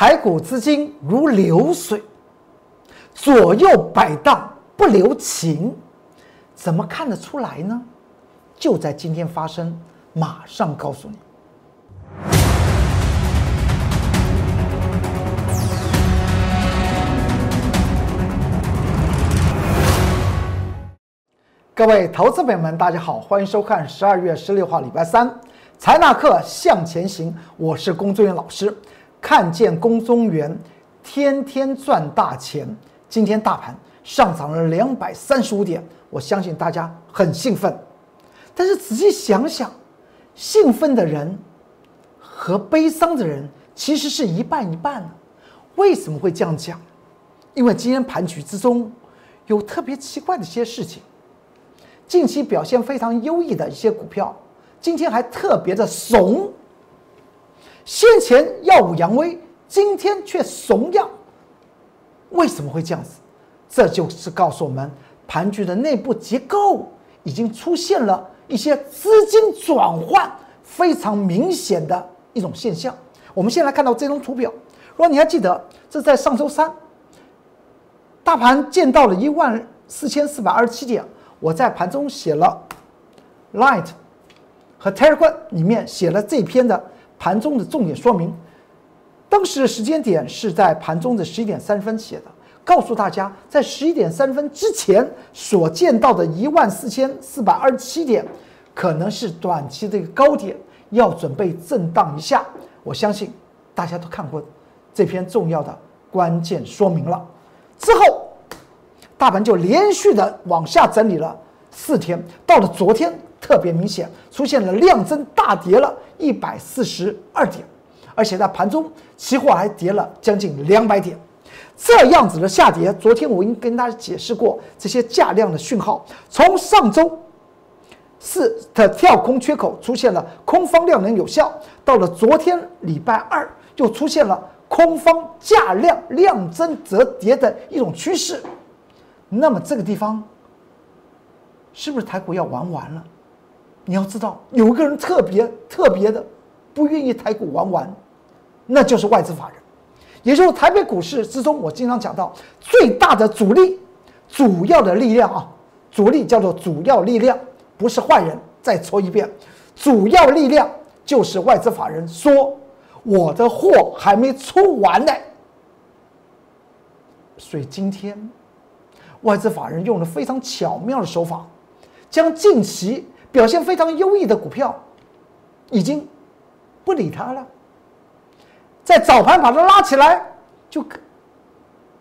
台股资金如流水，左右摆荡不留情，怎么看得出来呢？就在今天发生，马上告诉你。各位投资朋友们，大家好，欢迎收看十二月十六号礼拜三财纳课向前行，我是龚宗元老师。看见龚宗元天天赚大钱，今天大盘上涨了两百三十五点，我相信大家很兴奋。但是仔细想想，兴奋的人和悲伤的人其实是一半一半为什么会这样讲？因为今天盘局之中有特别奇怪的一些事情。近期表现非常优异的一些股票，今天还特别的怂。先前耀武扬威，今天却怂样。为什么会这样子？这就是告诉我们，盘局的内部结构已经出现了一些资金转换非常明显的一种现象。我们先来看到这张图表，如果你还记得，这在上周三，大盘见到了一万四千四百二十七点。我在盘中写了，Light 和 Telegram 里面写了这篇的盘中的重点说明。当时的时间点是在盘中的十一点三十分写的，告诉大家在十一点三十分之前所见到的一万四千四百二十七点，可能是短期的一个高点，要准备震荡一下。我相信大家都看过这篇重要的关键说明了之后。大盘就连续的往下整理了四天，到了昨天特别明显，出现了量增大跌了一百四十二点，而且在盘中期货还跌了将近两百点，这样子的下跌，昨天我已经跟大家解释过这些价量的讯号，从上周四的跳空缺口出现了空方量能有效，到了昨天礼拜二又出现了空方价量量增则跌的一种趋势。那么这个地方是不是台股要玩完了？你要知道，有一个人特别特别的不愿意台股玩完，那就是外资法人，也就是台北股市之中，我经常讲到最大的主力、主要的力量啊，主力叫做主要力量，不是坏人。再说一遍，主要力量就是外资法人说我的货还没出完呢，所以今天。外资法人用了非常巧妙的手法，将近期表现非常优异的股票，已经不理它了，在早盘把它拉起来，就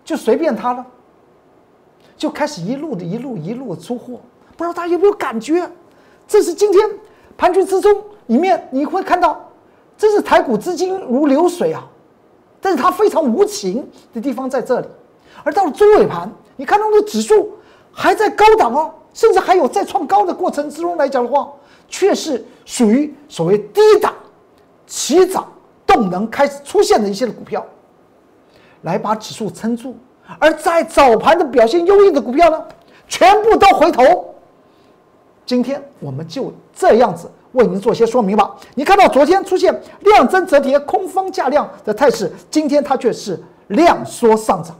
就随便它了，就开始一路的一路一路出货。不知道大家有没有感觉？这是今天盘局之中里面你会看到，这是台股资金如流水啊，但是它非常无情的地方在这里，而到了中尾盘。你看到的指数还在高档哦，甚至还有在创高的过程之中来讲的话，却是属于所谓低档、起涨动能开始出现的一些的股票，来把指数撑住。而在早盘的表现优异的股票呢，全部都回头。今天我们就这样子为您做些说明吧。你看到昨天出现量增折叠、空方价量的态势，今天它却是量缩上涨。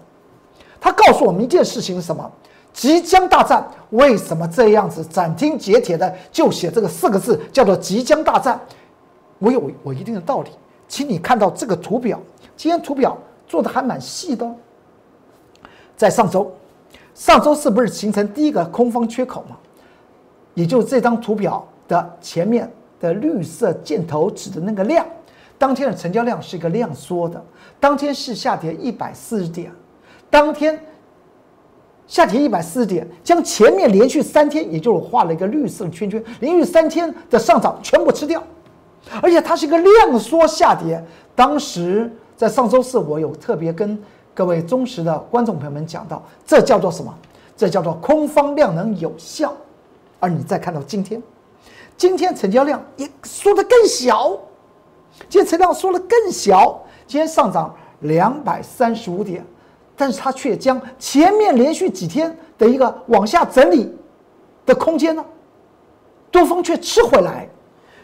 它告诉我们一件事情是什么？即将大战。为什么这样子斩钉截铁的就写这个四个字，叫做即将大战？我有我一定的道理，请你看到这个图表。今天图表做的还蛮细的。在上周，上周是不是形成第一个空方缺口嘛？也就是这张图表的前面的绿色箭头指的那个量，当天的成交量是一个量缩的，当天是下跌一百四十点。当天下跌一百四十点，将前面连续三天，也就是画了一个绿色的圈圈，连续三天的上涨全部吃掉，而且它是一个量缩下跌。当时在上周四，我有特别跟各位忠实的观众朋友们讲到，这叫做什么？这叫做空方量能有效。而你再看到今天，今天成交量也缩得更小，今天成交量缩得更小，今天上涨两百三十五点。但是它却将前面连续几天的一个往下整理的空间呢，多方却吃回来，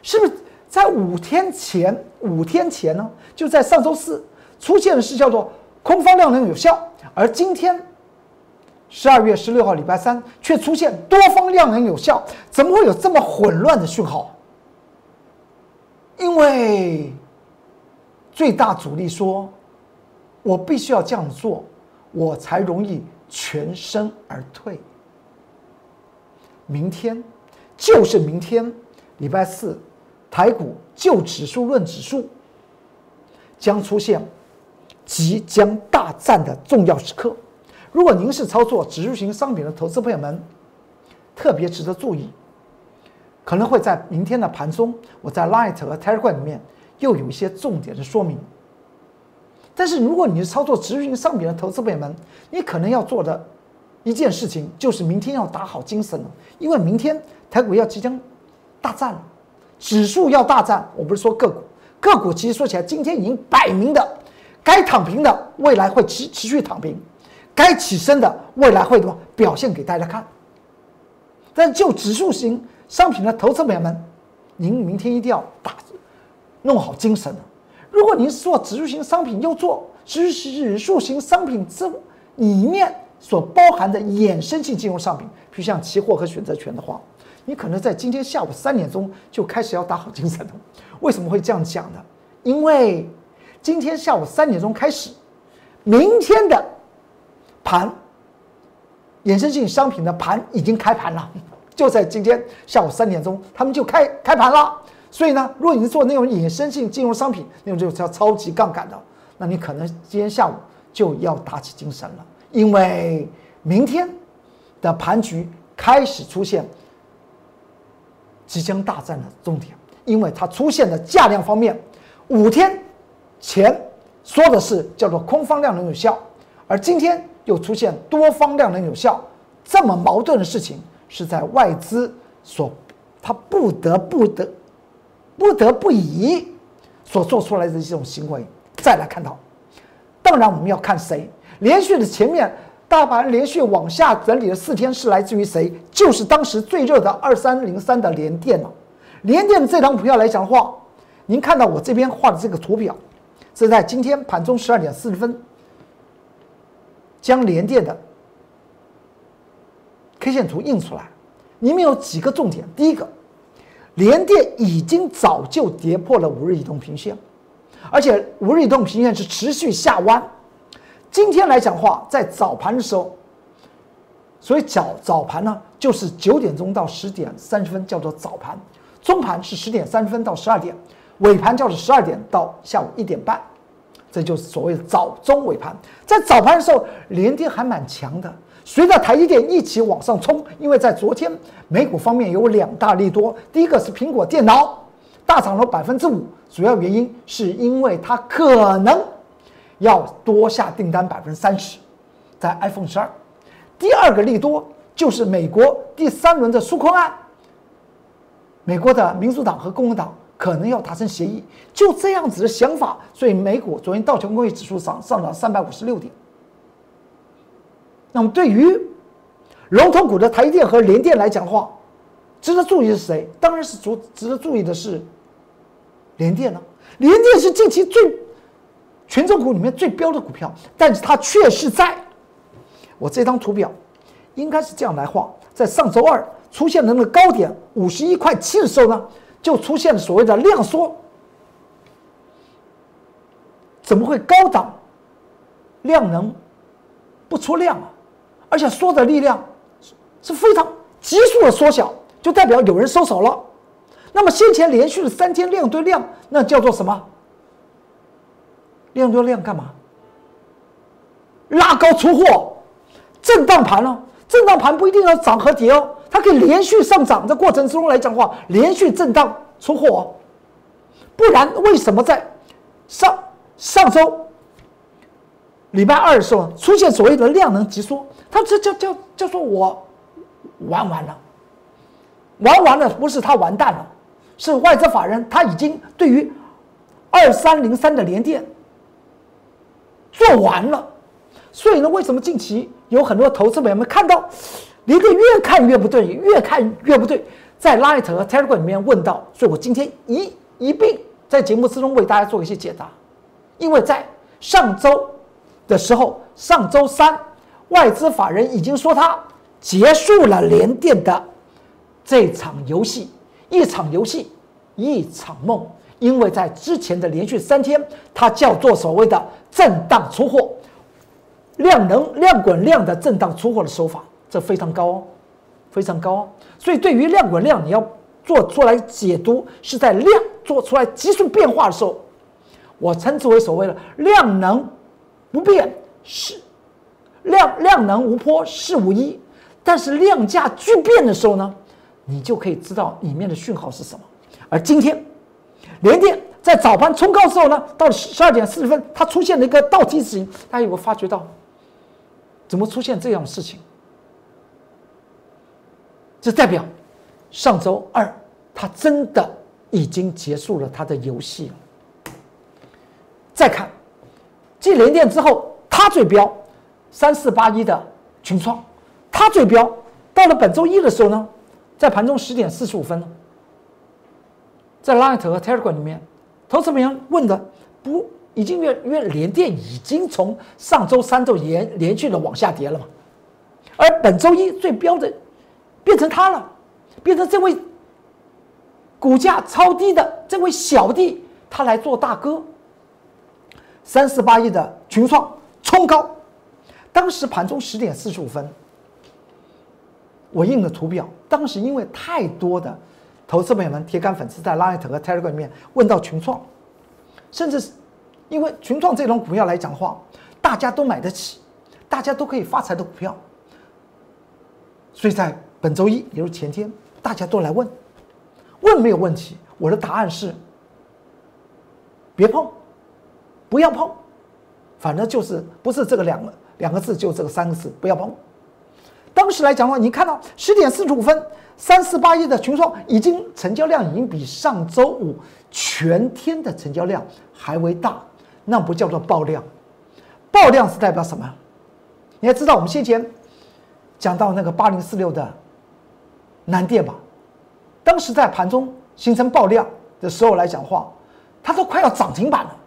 是不是在五天前？五天前呢，就在上周四出现的是叫做空方量能有效，而今天十二月十六号礼拜三却出现多方量能有效，怎么会有这么混乱的讯号？因为最大阻力说，我必须要这样做，我才容易全身而退。明天就是明天，礼拜四，台股就指数论指数将出现即将大战的重要时刻。如果您是操作指数型商品的投资朋友们，特别值得注意。可能会在明天的盘中，我在 Light 和 Telegram 里面又有一些重点的说明。但是如果你是操作持续性商品的投资朋友们，你可能要做的一件事情就是明天要打好精神，因为明天台股要即将大战了，指数要大战。我不是说个股，个股其实说起来，今天已经摆明的，该躺平的未来会持持续躺平，该起身的未来会怎么表现给大家看。但就指数型。商品的投资朋友们，您明天一定要打弄好精神。如果您是做指数型商品，又做指指数型商品之里面所包含的衍生性金融商品，比如像期货和选择权的话，你可能在今天下午三点钟就开始要打好精神了。为什么会这样讲呢？因为今天下午三点钟开始，明天的盘衍生性商品的盘已经开盘了。就在今天下午三点钟，他们就开开盘了。所以呢，如果你是做那种衍生性金融商品，那种就叫超级杠杆的，那你可能今天下午就要打起精神了，因为明天的盘局开始出现即将大战的重点，因为它出现的价量方面，五天前说的是叫做空方量能有效，而今天又出现多方量能有效，这么矛盾的事情。是在外资所，他不得不得，不得不以所做出来的这种行为，再来看到。当然，我们要看谁连续的前面大盘连续往下整理了四天，是来自于谁？就是当时最热的二三零三的联电了。联电这张股票来讲的话，您看到我这边画的这个图表，是在今天盘中十二点四十分，将联电的。K 线图印出来，里面有几个重点。第一个，联电已经早就跌破了五日移动平线，而且五日移动平线是持续下弯。今天来讲话，在早盘的时候，所以早早盘呢，就是九点钟到十点三十分叫做早盘，中盘是十点三十分到十二点，尾盘叫做十二点到下午一点半，这就是所谓的早中尾盘。在早盘的时候，联电还蛮强的。随着台积电一起往上冲，因为在昨天美股方面有两大利多，第一个是苹果电脑大涨了百分之五，主要原因是因为它可能要多下订单百分之三十，在 iPhone 十二。第二个利多就是美国第三轮的纾困案，美国的民主党和共和党可能要达成协议，就这样子的想法，所以美股昨天道琼工业指数上上涨三百五十六点。那么对于龙头股的台电和联电来讲的话，值得注意的是谁？当然是主值得注意的是联电了。联电是近期最权重股里面最标的股票，但是它却是在我这张图表应该是这样来画，在上周二出现的那个高点五十一块七的时候呢，就出现了所谓的量缩。怎么会高档量能不出量啊？而且缩的力量是非常急速的缩小，就代表有人收手了。那么先前连续的三天量对量，那叫做什么？量对量干嘛？拉高出货，震荡盘哦？震荡盘不一定要涨和跌哦，它可以连续上涨的过程之中来讲话，连续震荡出货。不然为什么在上上周？礼拜二的时候出现所谓的量能急缩，他这叫叫叫做我玩完了，玩完了不是他完蛋了，是外资法人他已经对于二三零三的连电做完了，所以呢，为什么近期有很多投资朋友们看到连电越看越不对，越看越不对，在 Light 和 Telegram 里面问到，所以我今天一一并在节目之中为大家做一些解答，因为在。上周的时候，上周三，外资法人已经说他结束了联电的这场游戏，一场游戏，一场梦。因为在之前的连续三天，它叫做所谓的震荡出货，量能量滚量的震荡出货的手法，这非常高哦，非常高哦。所以对于量滚量，你要做出来解读，是在量做出来急速变化的时候。我称之为所谓的量能不变是量量能无波是无一，但是量价巨变的时候呢，你就可以知道里面的讯号是什么。而今天联电在早盘冲高之后呢，到了十二点四十分，它出现了一个倒梯形，大家有没有发觉到？怎么出现这样的事情？这代表上周二它真的已经结束了它的游戏了。再看，继联电之后，它最标三四八一的群创，它最标到了本周一的时候呢，在盘中十点四十五分呢，在 Light 和 Telegram 里面，投资朋友问的不已经因为联电已经从上周三周连连续的往下跌了嘛，而本周一最标的变成它了，变成这位股价超低的这位小弟，他来做大哥。三四八亿的群创冲高，当时盘中十点四十五分，我印了图表。当时因为太多的投资朋友们、铁杆粉丝在 Line 和 Telegram 里面问到群创，甚至因为群创这种股票来讲话，大家都买得起，大家都可以发财的股票，所以在本周一，也就是前天，大家都来问，问没有问题。我的答案是，别碰。不要碰，反正就是不是这个两个两个字，就这个三个字，不要碰。当时来讲的话，你看到十点四十五分，三四八亿的群创已经成交量已经比上周五全天的成交量还为大，那不叫做爆量。爆量是代表什么？你还知道我们先前讲到那个八零四六的南电吧？当时在盘中形成爆量的时候来讲话，它都快要涨停板了。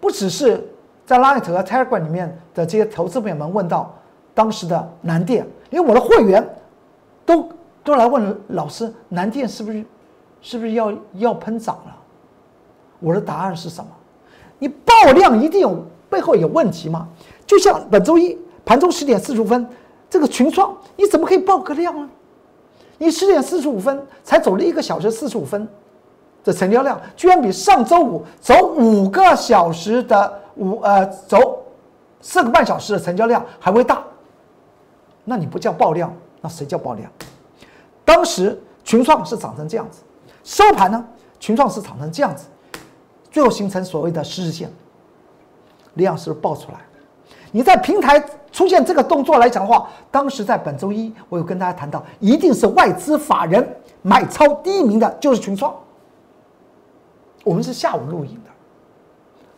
不只是在 Light 和 Telegram 里面的这些投资朋友们问到当时的南电，连我的会员都都来问老师，南电是不是是不是要要喷涨了？我的答案是什么？你爆量一定有背后有问题吗？就像本周一盘中十点四十五分，这个群创你怎么可以爆个量呢？你十点四十五分才走了一个小时四十五分。这成交量居然比上周五走五个小时的五呃走四个半小时的成交量还会大，那你不叫爆量，那谁叫爆量？当时群创是涨成这样子，收盘呢，群创是涨成这样子，最后形成所谓的十日线，量是爆出来。你在平台出现这个动作来讲的话，当时在本周一我有跟大家谈到，一定是外资法人买超第一名的就是群创。我们是下午录影的，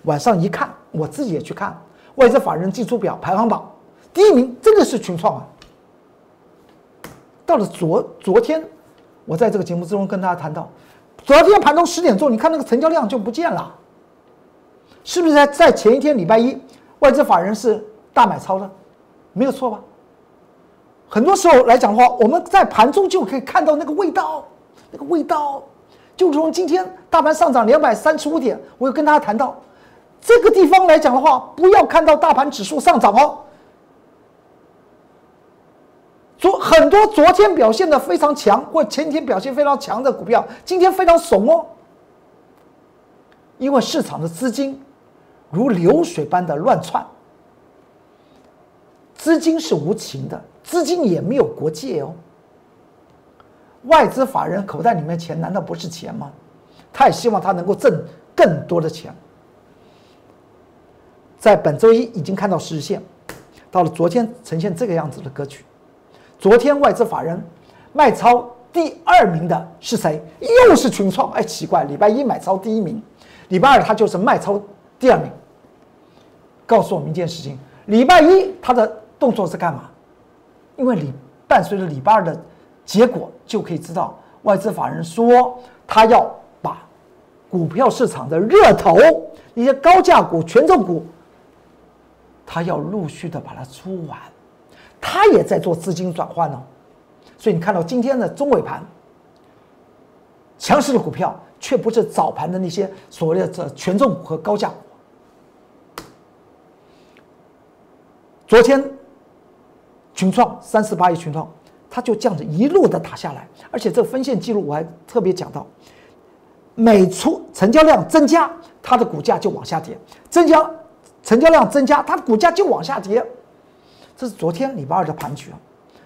晚上一看，我自己也去看外资法人进出表排行榜，第一名真的是群创啊！到了昨昨天，我在这个节目之中跟大家谈到，昨天盘中十点钟，你看那个成交量就不见了，是不是在在前一天礼拜一，外资法人是大买超的，没有错吧？很多时候来讲的话，我们在盘中就可以看到那个味道，那个味道。就从今天大盘上涨两百三十五点，我有跟大家谈到，这个地方来讲的话，不要看到大盘指数上涨哦。昨很多昨天表现的非常强，或前天表现非常强的股票，今天非常怂哦。因为市场的资金如流水般的乱窜，资金是无情的，资金也没有国界哦。外资法人口袋里面钱难道不是钱吗？他也希望他能够挣更多的钱。在本周一已经看到实现，到了昨天呈现这个样子的格局。昨天外资法人卖超第二名的是谁？又是群创。哎，奇怪，礼拜一买超第一名，礼拜二他就是卖超第二名。告诉我们一件事情：礼拜一他的动作是干嘛？因为礼伴随着礼拜二的。结果就可以知道，外资法人说他要把股票市场的热头，那些高价股、权重股，他要陆续的把它出完，他也在做资金转换哦。所以你看到今天的中尾盘，强势的股票却不是早盘的那些所谓的这权重股和高价股。昨天群创三四八亿群创，它就这样子一路的打下来，而且这个分线记录我还特别讲到，每出成交量增加，它的股价就往下跌；增加成交量增加，它的股价就往下跌。这是昨天礼拜二的盘局。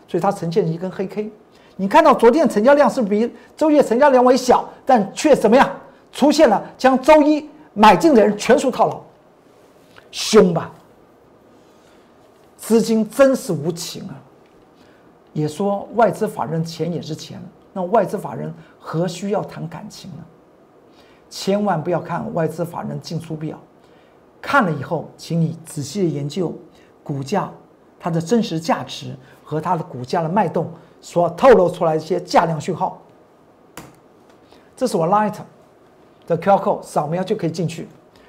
所以它呈现一根黑 K，你看到昨天成交量是比周一成交量为小，但却怎么样出现了将周一买进的人全数套牢，凶吧？资金真是无情啊！也说外资法人钱也是钱，那外资法人何需要谈感情呢？千万不要看外资法人进出表，看了以后，请你仔细的研究股价它的真实价值。和它的股价的脉动所透露出来一些价量讯号，这是我 Light 的 QR code，扫描就可以进去。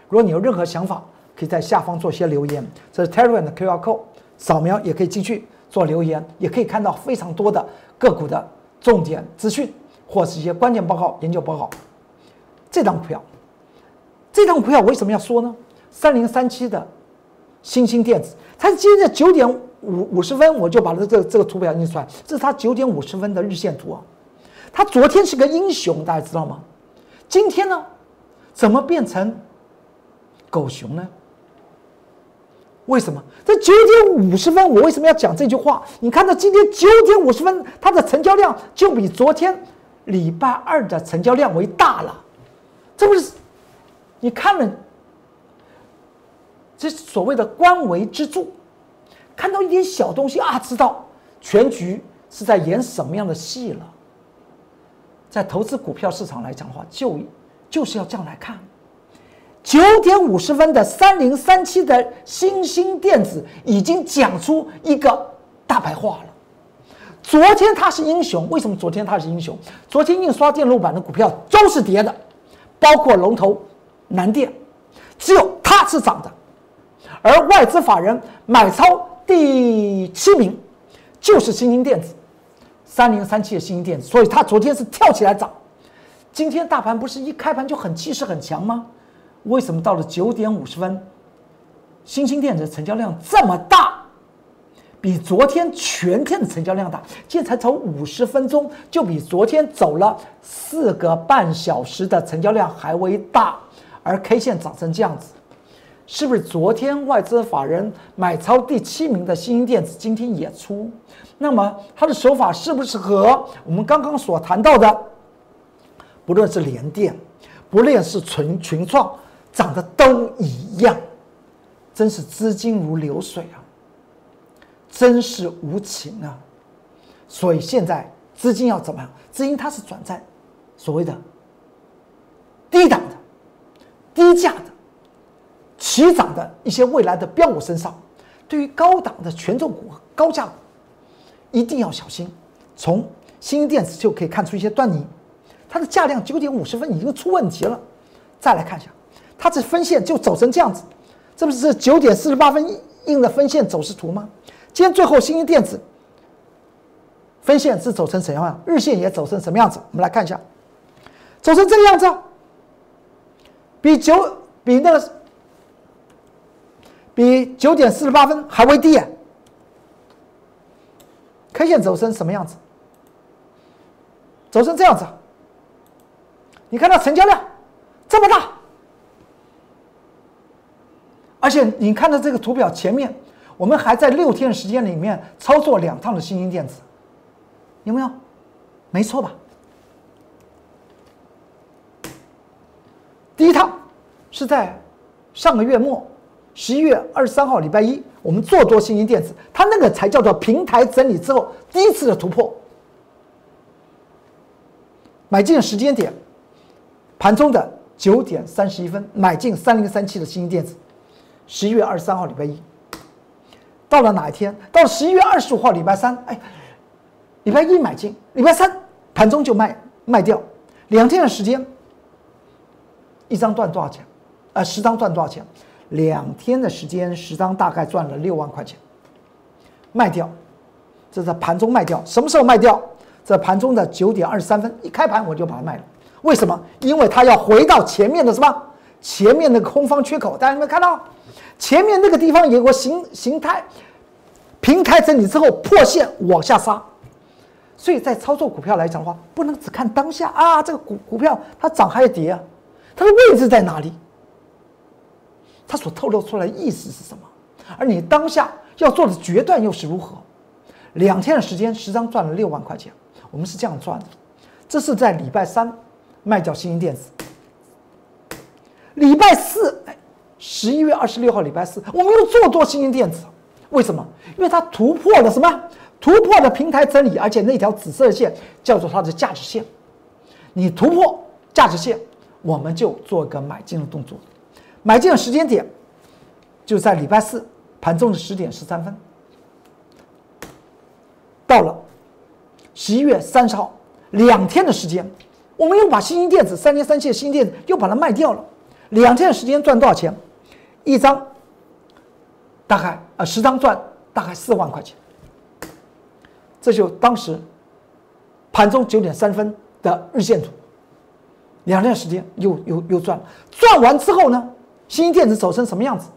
如果你有任何想法，可以在下方做些留言。这是 Telegram 的 QR code，扫描也可以进去做留言，也可以看到非常多的个股的重点资讯或是一些关键报告、研究报告。这张股票，这张股票为什么要说呢？三零三七的新兴电子，它今天九点。五五十分，我就把它这这个图表印出来。这是它九点五十分的日线图啊。它昨天是个英雄，大家知道吗？今天呢，怎么变成狗熊呢？为什么？这九点五十分，我为什么要讲这句话？你看到今天九点五十分，它的成交量就比昨天礼拜二的成交量为大了。这不是？你看了，这所谓的官为之助。看到一点小东西啊，知道全局是在演什么样的戏了。在投资股票市场来讲的话，就就是要这样来看。九点五十分的三零三七的新兴电子已经讲出一个大白话了。昨天它是英雄，为什么昨天它是英雄？昨天印刷电路板的股票都是跌的，包括龙头南电，只有它是涨的，而外资法人买超。第七名就是新兴电子，三零三七的新兴电子，所以它昨天是跳起来涨。今天大盘不是一开盘就很气势很强吗？为什么到了九点五十分，新兴电子成交量这么大，比昨天全天的成交量大？今天才走五十分钟，就比昨天走了四个半小时的成交量还为大，而 K 线涨成这样子。是不是昨天外资法人买超第七名的新兴电子今天也出？那么它的手法是不是和我们刚刚所谈到的，不论是联电，不论是群群创，涨的都一样？真是资金如流水啊，真是无情啊！所以现在资金要怎么样？资金它是转在所谓的低档的、低价的。齐涨的一些未来的标股身上，对于高档的权重股、高价股，一定要小心。从新电子就可以看出一些端倪，它的价量九点五十分已经出问题了。再来看一下，它这分线就走成这样子，这不是九点四十八分印的分线走势图吗？今天最后新一电子分线是走成什么样？日线也走成什么样子？我们来看一下，走成这个样子，比九比那个。比九点四十八分还为低，K 线走成什么样子？走成这样子，你看到成交量这么大，而且你看到这个图表前面，我们还在六天时间里面操作两趟的新兴电子，有没有？没错吧？第一趟是在上个月末。十一月二十三号，礼拜一，我们做多新兴电子，它那个才叫做平台整理之后第一次的突破。买进的时间点，盘中的九点三十一分买进三零三七的新兴电子，十一月二十三号礼拜一。到了哪一天？到十一月二十五号礼拜三，哎，礼拜一买进，礼拜三盘中就卖卖掉，两天的时间，一张赚多少钱？呃，十张赚多少钱？两天的时间，十张大概赚了六万块钱。卖掉，这在盘中卖掉。什么时候卖掉？在盘中的九点二十三分，一开盘我就把它卖了。为什么？因为它要回到前面的什么？前面那个空方缺口，大家有没有看到？前面那个地方有个形形态平台整理之后破线往下杀。所以在操作股票来讲的话，不能只看当下啊，这个股股票它涨还是跌啊？它的位置在哪里？它所透露出来意思是什么？而你当下要做的决断又是如何？两天的时间，十张赚了六万块钱，我们是这样赚的。这是在礼拜三卖掉新兴电子，礼拜四，哎，十一月二十六号礼拜四，我们又做多新兴电子，为什么？因为它突破了什么？突破了平台整理，而且那条紫色线叫做它的价值线。你突破价值线，我们就做个买进的动作。买进的时间点就在礼拜四盘中的十点十三分。到了十一月三十号，两天的时间，我们又把新兴电子三天三期的新兴电子又把它卖掉了。两天的时间赚多少钱？一张大概啊十张赚大概四万块钱。这就当时盘中九点三分的日线图，两天时间又又又赚了。赚完之后呢，新电子走成什么样子？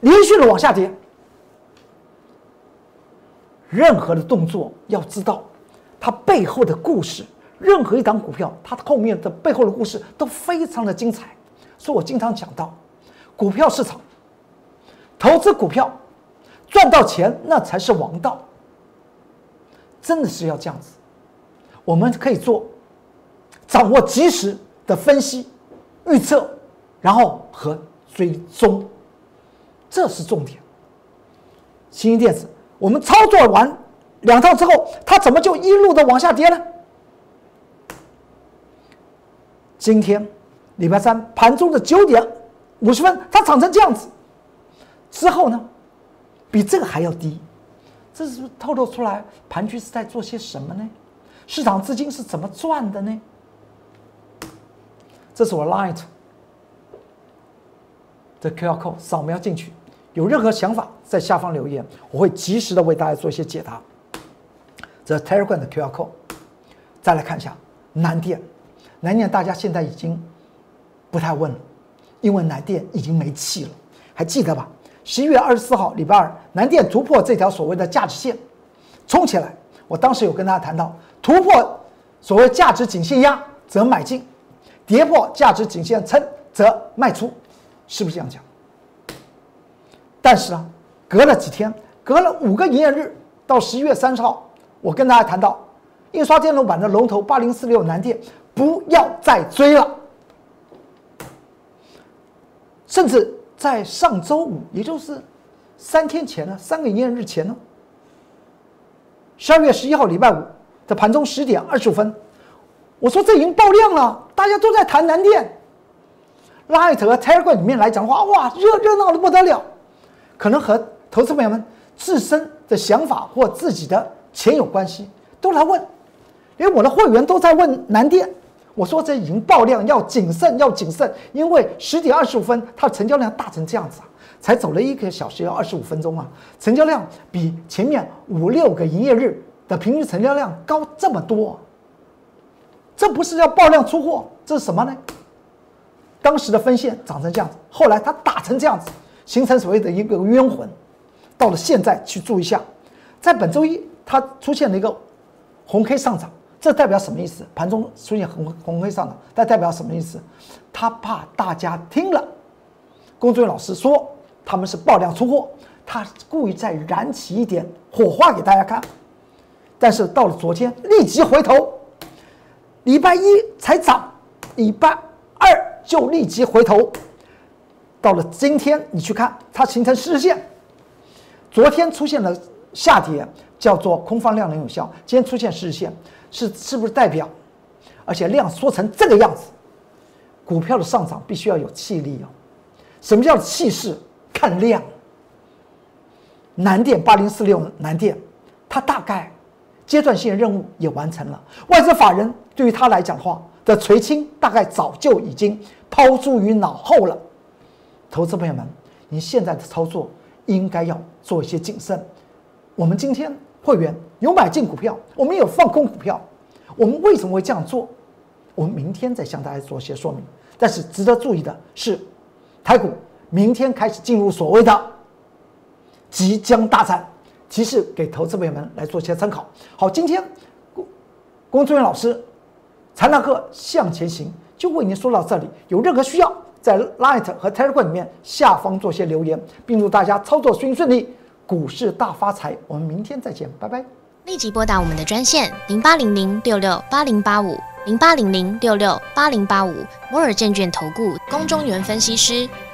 连续的往下跌。任何的动作要知道它背后的故事。任何一档股票，它后面的背后的故事都非常的精彩。所以我经常讲到，股票市场投资股票赚到钱，那才是王道。真的是要这样子，我们可以做掌握及时的分析、预测，然后和追踪，这是重点。新兴电子，我们操作完两套之后，它怎么就一路的往下跌呢？今天礼拜三盘中的九点五十分，它涨成这样子，之后呢，比这个还要低。这是透露出来盘局是在做些什么呢？市场资金是怎么赚的呢？这是我 Light 的 QR code，扫描进去。有任何想法在下方留言，我会及时的为大家做一些解答。这 Telegram 的 QR code，再来看一下南电，南电大家现在已经不太问了，因为南电已经没气了，还记得吧？十一月二十四号，礼拜二，南电突破这条所谓的价值线，冲起来。我当时有跟大家谈到，突破所谓价值颈线压则买进，跌破价值颈线撑则卖出，是不是这样讲？但是啊，隔了几天，隔了五个营业日，到十一月三十号，我跟大家谈到，印刷电路板的龙头八零四六南电不要再追了，甚至。在上周五，也就是三天前呢，三个营业日前呢，十二月十一号礼拜五的盘中十点二十五分，我说这已经爆量了，大家都在谈南电。Light 和 Telegram 里面来讲的话，哇，热热闹的不得了，可能和投资朋友们自身的想法或自己的钱有关系，都来问，连我的会员都在问南电。我说这已经爆量，要谨慎，要谨慎，因为十点二十五分，它的成交量大成这样子啊，才走了一个小时要二十五分钟啊，成交量比前面五六个营业日的平均成交量高这么多，这不是要爆量出货，这是什么呢？当时的分线长成这样子，后来它打成这样子，形成所谓的一个冤魂，到了现在去注意一下，在本周一它出现了一个红 K 上涨。这代表什么意思？盘中出现红红黑上涨，但代表什么意思？他怕大家听了，工作人员老师说他们是爆量出货，他故意再燃起一点火花给大家看。但是到了昨天，立即回头，礼拜一才涨，礼拜二就立即回头。到了今天，你去看它形成实线，昨天出现了下跌，叫做空方量能有效，今天出现实线。是是不是代表，而且量缩成这个样子，股票的上涨必须要有气力哦。什么叫气势？看量。南电八零四六南电，它大概阶段性任务也完成了。外资法人对于它来讲的话的垂青，大概早就已经抛诸于脑后了。投资朋友们，你现在的操作应该要做一些谨慎。我们今天会员有买进股票，我们有放空股票，我们为什么会这样做？我们明天再向大家做些说明。但是值得注意的是，台股明天开始进入所谓的即将大战，提示给投资朋友们来做些参考。好，今天龚龚志远老师财纳课向前行就为您说到这里，有任何需要在 Light 和 Telegram 里面下方做些留言，并祝大家操作顺顺利，股市大发财。我们明天再见，拜拜。立即拨打我们的专线零八零零六六八零八五零八零零六六八零八五摩尔证券投顾龚中原分析师。